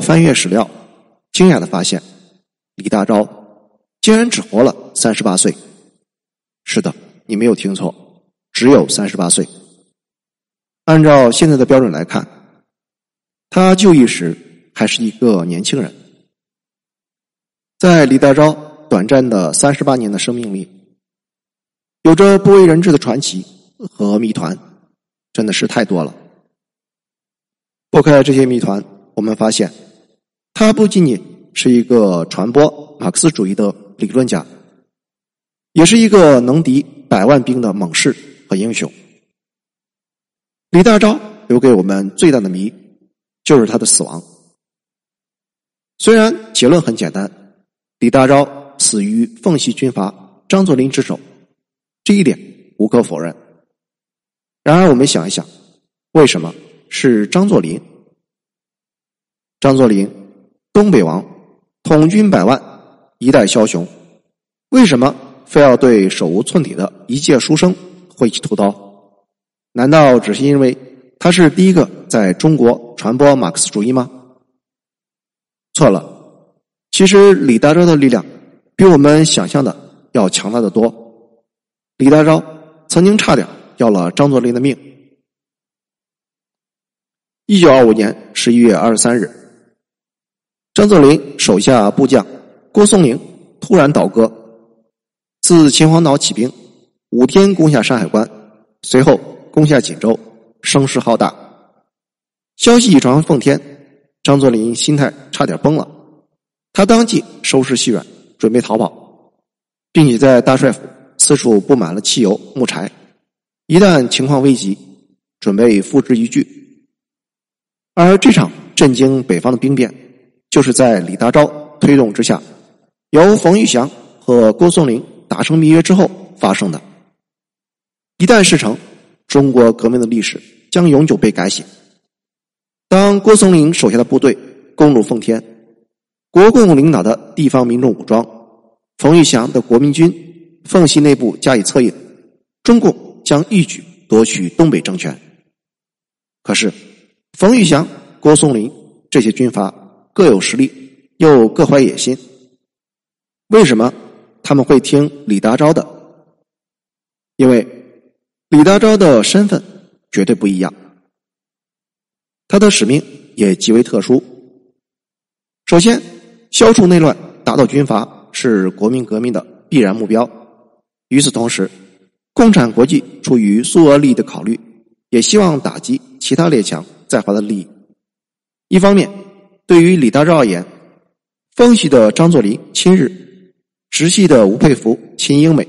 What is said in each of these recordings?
翻阅史料，惊讶的发现，李大钊竟然只活了三十八岁。是的，你没有听错，只有三十八岁。按照现在的标准来看，他就义时还是一个年轻人。在李大钊短暂的三十八年的生命里，有着不为人知的传奇和谜团，真的是太多了。破开这些谜团，我们发现，他不仅仅是一个传播马克思主义的理论家，也是一个能敌百万兵的猛士和英雄。李大钊留给我们最大的谜，就是他的死亡。虽然结论很简单，李大钊死于奉系军阀张作霖之手，这一点无可否认。然而，我们想一想，为什么是张作霖？张作霖，东北王，统军百万，一代枭雄，为什么非要对手无寸铁的一介书生挥起屠刀？难道只是因为他是第一个在中国传播马克思主义吗？错了，其实李大钊的力量比我们想象的要强大的多。李大钊曾经差点要了张作霖的命。一九二五年十一月二十三日，张作霖手下部将郭松龄突然倒戈，自秦皇岛起兵，五天攻下山海关，随后。攻下锦州，声势浩大。消息一传奉天，张作霖心态差点崩了。他当即收拾细软，准备逃跑，并且在大帅府四处布满了汽油、木柴。一旦情况危急，准备付之一炬。而这场震惊北方的兵变，就是在李大钊推动之下，由冯玉祥和郭松龄达成密约之后发生的。一旦事成。中国革命的历史将永久被改写。当郭松龄手下的部队攻入奉天，国共领导的地方民众武装，冯玉祥的国民军奉系内部加以策应，中共将一举夺取东北政权。可是，冯玉祥、郭松龄这些军阀各有实力，又各怀野心。为什么他们会听李大钊的？因为。李大钊的身份绝对不一样，他的使命也极为特殊。首先，消除内乱、打倒军阀是国民革命的必然目标。与此同时，共产国际出于苏俄利益的考虑，也希望打击其他列强在华的利益。一方面，对于李大钊而言，奉系的张作霖亲日，直系的吴佩孚亲英美，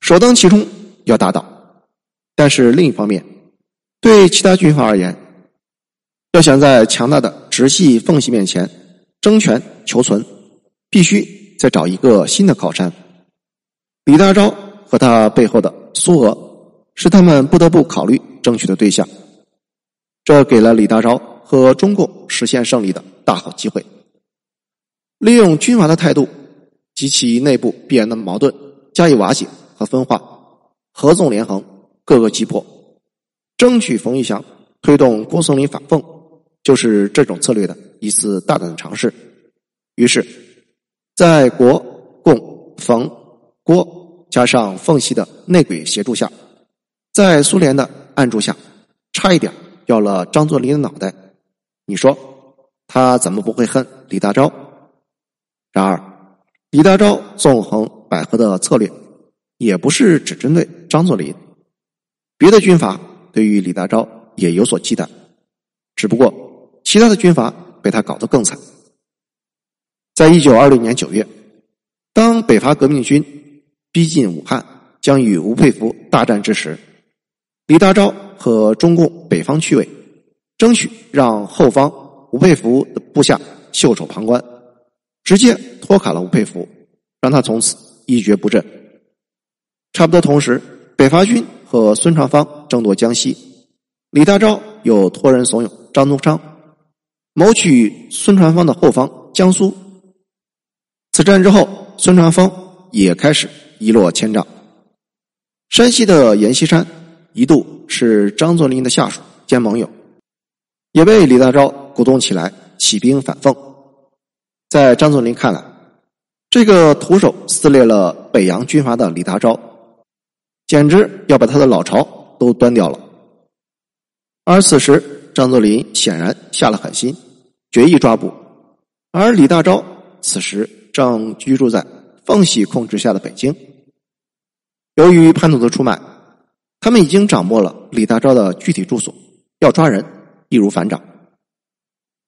首当其冲要打倒。但是另一方面，对其他军阀而言，要想在强大的直系奉系面前争权求存，必须再找一个新的靠山。李大钊和他背后的苏俄是他们不得不考虑争取的对象。这给了李大钊和中共实现胜利的大好机会。利用军阀的态度及其内部必然的矛盾加以瓦解和分化，合纵连横。各个击破，争取冯玉祥推动郭松龄反奉，就是这种策略的一次大胆的尝试。于是，在国共冯郭加上奉系的内鬼协助下，在苏联的暗助下，差一点要了张作霖的脑袋。你说他怎么不会恨李大钊？然而，李大钊纵横捭阖的策略，也不是只针对张作霖。别的军阀对于李大钊也有所忌惮，只不过其他的军阀被他搞得更惨。在一九二六年九月，当北伐革命军逼近武汉，将与吴佩孚大战之时，李大钊和中共北方区委争取让后方吴佩孚的部下袖手旁观，直接拖垮了吴佩孚，让他从此一蹶不振。差不多同时，北伐军。和孙传芳争夺江西，李大钊又托人怂恿张宗昌谋取孙传芳的后方江苏。此战之后，孙传芳也开始一落千丈。山西的阎锡山一度是张作霖的下属兼盟友，也被李大钊鼓动起来起兵反奉。在张作霖看来，这个徒手撕裂了北洋军阀的李大钊，简直要把他的老巢都端掉了。而此时，张作霖显然下了狠心，决意抓捕。而李大钊此时正居住在奉系控制下的北京。由于叛徒的出卖，他们已经掌握了李大钊的具体住所，要抓人易如反掌。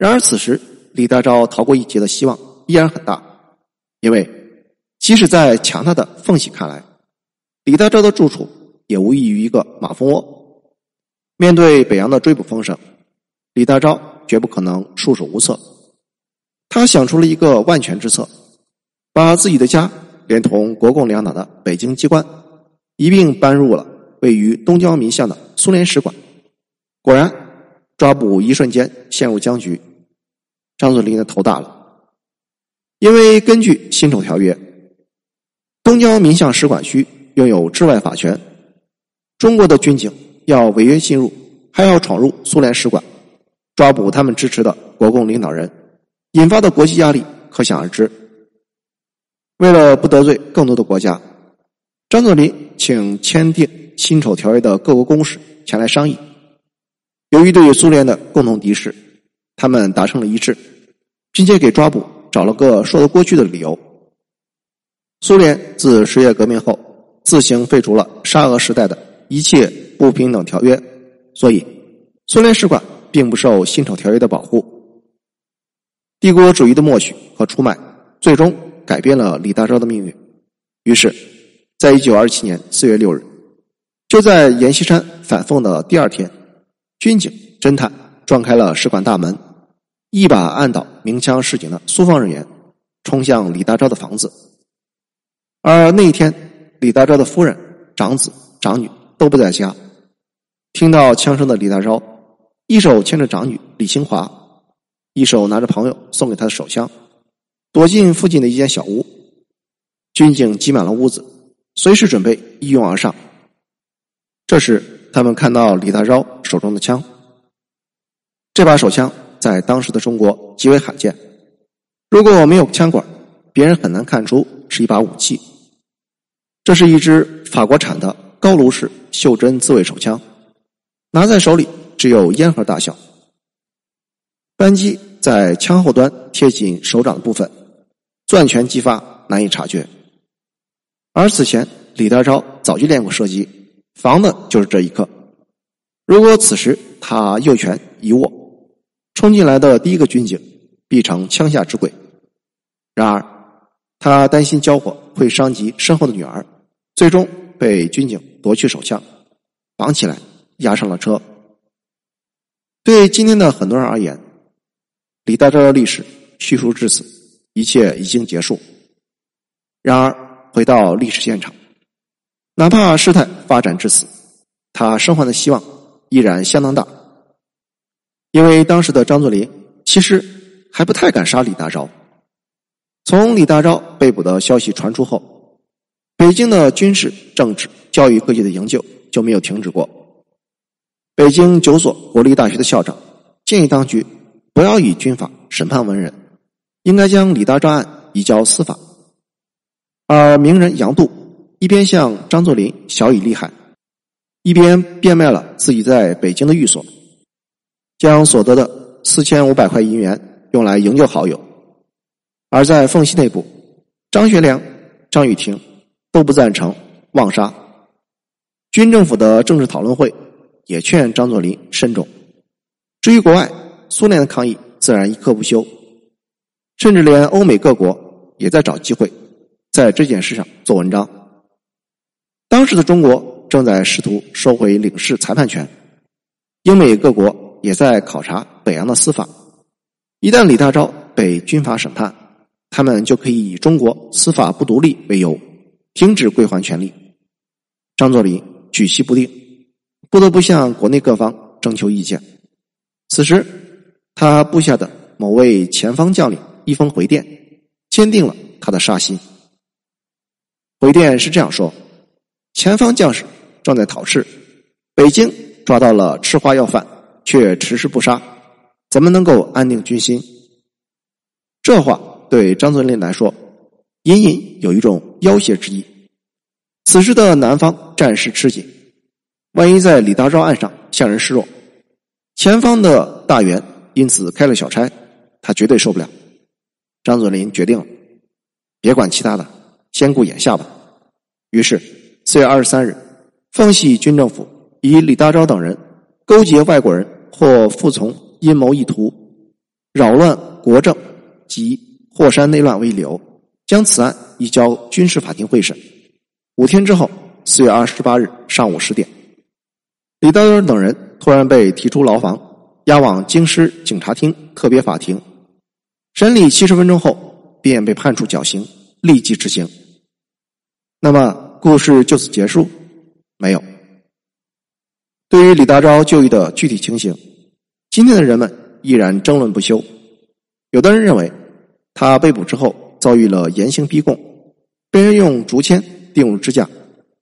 然而此时，李大钊逃过一劫的希望依然很大，因为即使在强大的奉系看来，李大钊的住处也无异于一个马蜂窝。面对北洋的追捕风声，李大钊绝不可能束手无策。他想出了一个万全之策，把自己的家连同国共两党的北京机关一并搬入了位于东交民巷的苏联使馆。果然，抓捕一瞬间陷入僵局。张作霖的头大了，因为根据《辛丑条约》，东交民巷使馆区拥有治外法权，中国的军警。要违约进入，还要闯入苏联使馆，抓捕他们支持的国共领导人，引发的国际压力可想而知。为了不得罪更多的国家，张作霖请签订辛丑条约的各国公使前来商议。由于对苏联的共同敌视，他们达成了一致，并且给抓捕找了个说得过去的理由。苏联自十月革命后自行废除了沙俄时代的一切。不平等条约，所以苏联使馆并不受辛丑条约的保护。帝国主义的默许和出卖，最终改变了李大钊的命运。于是，在一九二七年四月六日，就在阎锡山反奉的第二天，军警侦探撞开了使馆大门，一把按倒鸣枪示警的苏方人员，冲向李大钊的房子。而那一天，李大钊的夫人、长子、长女都不在家。听到枪声的李大钊，一手牵着长女李清华，一手拿着朋友送给他的手枪，躲进附近的一间小屋。军警挤满了屋子，随时准备一拥而上。这时，他们看到李大钊手中的枪。这把手枪在当时的中国极为罕见，如果没有枪管，别人很难看出是一把武器。这是一支法国产的高卢式袖珍自卫手枪。拿在手里只有烟盒大小，扳机在枪后端贴紧手掌的部分，攥拳击发难以察觉。而此前李大钊早就练过射击，防的就是这一刻。如果此时他右拳一握，冲进来的第一个军警必成枪下之鬼。然而他担心交火会伤及身后的女儿，最终被军警夺去手枪，绑起来。押上了车。对今天的很多人而言，李大钊的历史叙述至此，一切已经结束。然而，回到历史现场，哪怕事态发展至此，他生还的希望依然相当大。因为当时的张作霖其实还不太敢杀李大钊。从李大钊被捕的消息传出后，北京的军事、政治、教育各界的营救就没有停止过。北京九所国立大学的校长建议当局不要以军法审判文人，应该将李大钊案移交司法。而名人杨度一边向张作霖小以利害，一边变卖了自己在北京的寓所，将所得的四千五百块银元用来营救好友。而在奉系内部，张学良、张雨婷都不赞成妄杀。军政府的政治讨论会。也劝张作霖慎重。至于国外，苏联的抗议自然一刻不休，甚至连欧美各国也在找机会在这件事上做文章。当时的中国正在试图收回领事裁判权，英美各国也在考察北洋的司法。一旦李大钊被军法审判，他们就可以以中国司法不独立为由，停止归还权利。张作霖举棋不定。不得不向国内各方征求意见。此时，他部下的某位前方将领一封回电，坚定了他的杀心。回电是这样说：前方将士正在讨事，北京抓到了吃花要犯，却迟迟不杀，怎么能够安定军心？这话对张作霖来说，隐隐有一种要挟之意。此时的南方战事吃紧，万一在李大钊案上向人示弱，前方的大员因此开了小差，他绝对受不了。张作霖决定了，别管其他的，先顾眼下吧。于是四月二十三日，奉系军政府以李大钊等人勾结外国人或服从阴谋意图，扰乱国政及霍山内乱为由，将此案移交军事法庭会审。五天之后，四月二十八日上午十点，李大钊等人突然被提出牢房，押往京师警察厅特别法庭。审理七十分钟后，便被判处绞刑，立即执行。那么，故事就此结束？没有。对于李大钊就义的具体情形，今天的人们依然争论不休。有的人认为，他被捕之后遭遇了严刑逼供，被人用竹签钉入支架，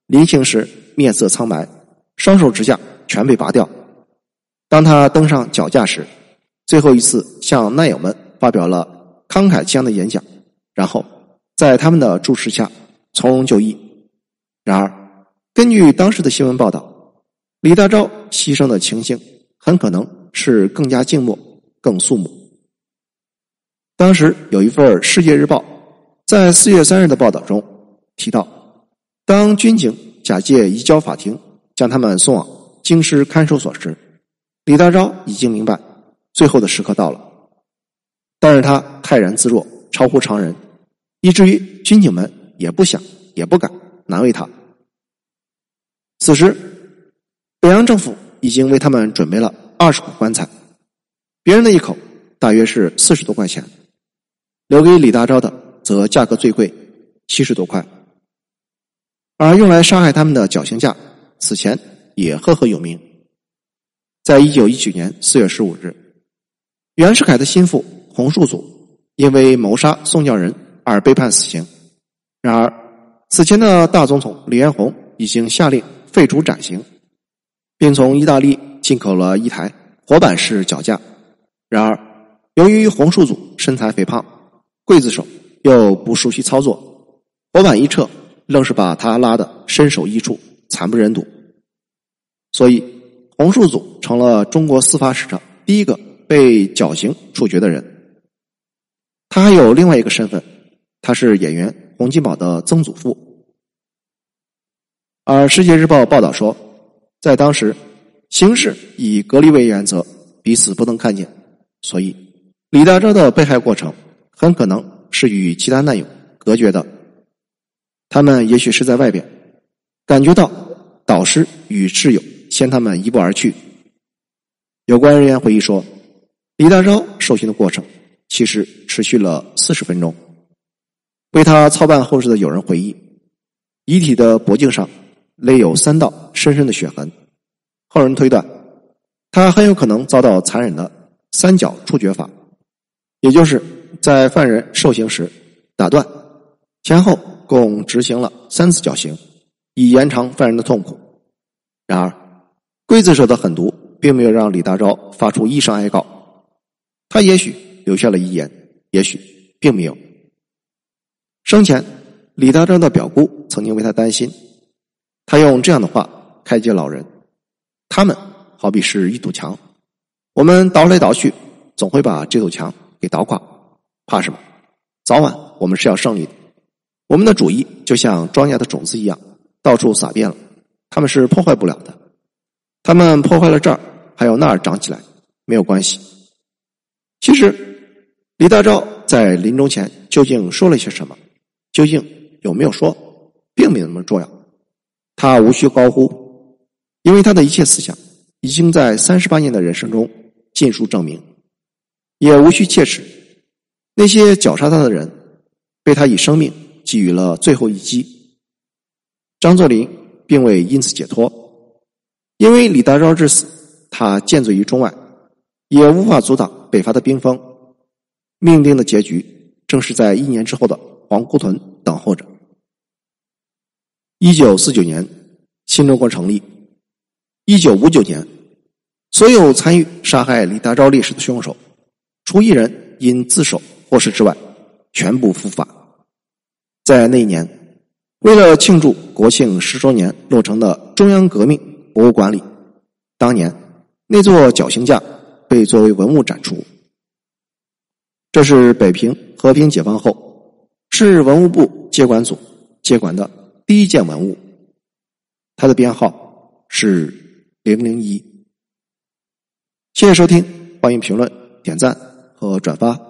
临行时面色苍白，双手指甲全被拔掉。当他登上绞架时，最后一次向难友们。发表了慷慨激昂的演讲，然后在他们的注视下从容就义。然而，根据当时的新闻报道，李大钊牺牲的情形很可能是更加静默、更肃穆。当时有一份《世界日报》在四月三日的报道中提到，当军警假借移交法庭将他们送往京师看守所时，李大钊已经明白最后的时刻到了。但是他泰然自若，超乎常人，以至于军警们也不想也不敢难为他。此时，北洋政府已经为他们准备了二十口棺材，别人的一口大约是四十多块钱，留给李大钊的则价格最贵，七十多块。而用来杀害他们的绞刑架，此前也赫赫有名。在一九一九年四月十五日，袁世凯的心腹。洪树祖因为谋杀宋教仁而被判死刑。然而，此前的大总统李彦宏已经下令废除斩刑，并从意大利进口了一台活板式脚架。然而，由于洪树祖身材肥胖，刽子手又不熟悉操作，活板一撤，愣是把他拉得身首异处，惨不忍睹。所以，洪树祖成了中国司法史上第一个被绞刑处决的人。他还有另外一个身份，他是演员洪金宝的曾祖父。而《世界日报》报道说，在当时，形势以隔离为原则，彼此不能看见，所以李大钊的被害过程很可能是与其他难友隔绝的。他们也许是在外边感觉到导师与挚友先他们一步而去。有关人员回忆说，李大钊受刑的过程。其实持续了四十分钟。为他操办后事的友人回忆，遗体的脖颈上勒有三道深深的血痕。后人推断，他很有可能遭到残忍的三角处决法，也就是在犯人受刑时打断，前后共执行了三次绞刑，以延长犯人的痛苦。然而，刽子手的狠毒并没有让李大钊发出一声哀告，他也许。留下了遗言，也许并没有。生前，李大钊的表姑曾经为他担心，他用这样的话开解老人：“他们好比是一堵墙，我们倒来倒去，总会把这堵墙给倒垮。怕什么？早晚我们是要胜利的。我们的主意就像庄稼的种子一样，到处撒遍了，他们是破坏不了的。他们破坏了这儿，还有那儿长起来，没有关系。其实。”李大钊在临终前究竟说了些什么？究竟有没有说，并没有那么重要。他无需高呼，因为他的一切思想已经在三十八年的人生中尽数证明；也无需切齿，那些绞杀他的人被他以生命给予了最后一击。张作霖并未因此解脱，因为李大钊之死，他见罪于中外，也无法阻挡北伐的兵锋。命定的结局，正是在一年之后的黄姑屯等候着。一九四九年，新中国成立。一九五九年，所有参与杀害李大钊烈士的凶手，除一人因自首或是之外，全部伏法。在那一年，为了庆祝国庆十周年落成的中央革命博物馆里，当年那座绞刑架被作为文物展出。这是北平和平解放后，市文物部接管组接管的第一件文物，它的编号是零零一。谢谢收听，欢迎评论、点赞和转发。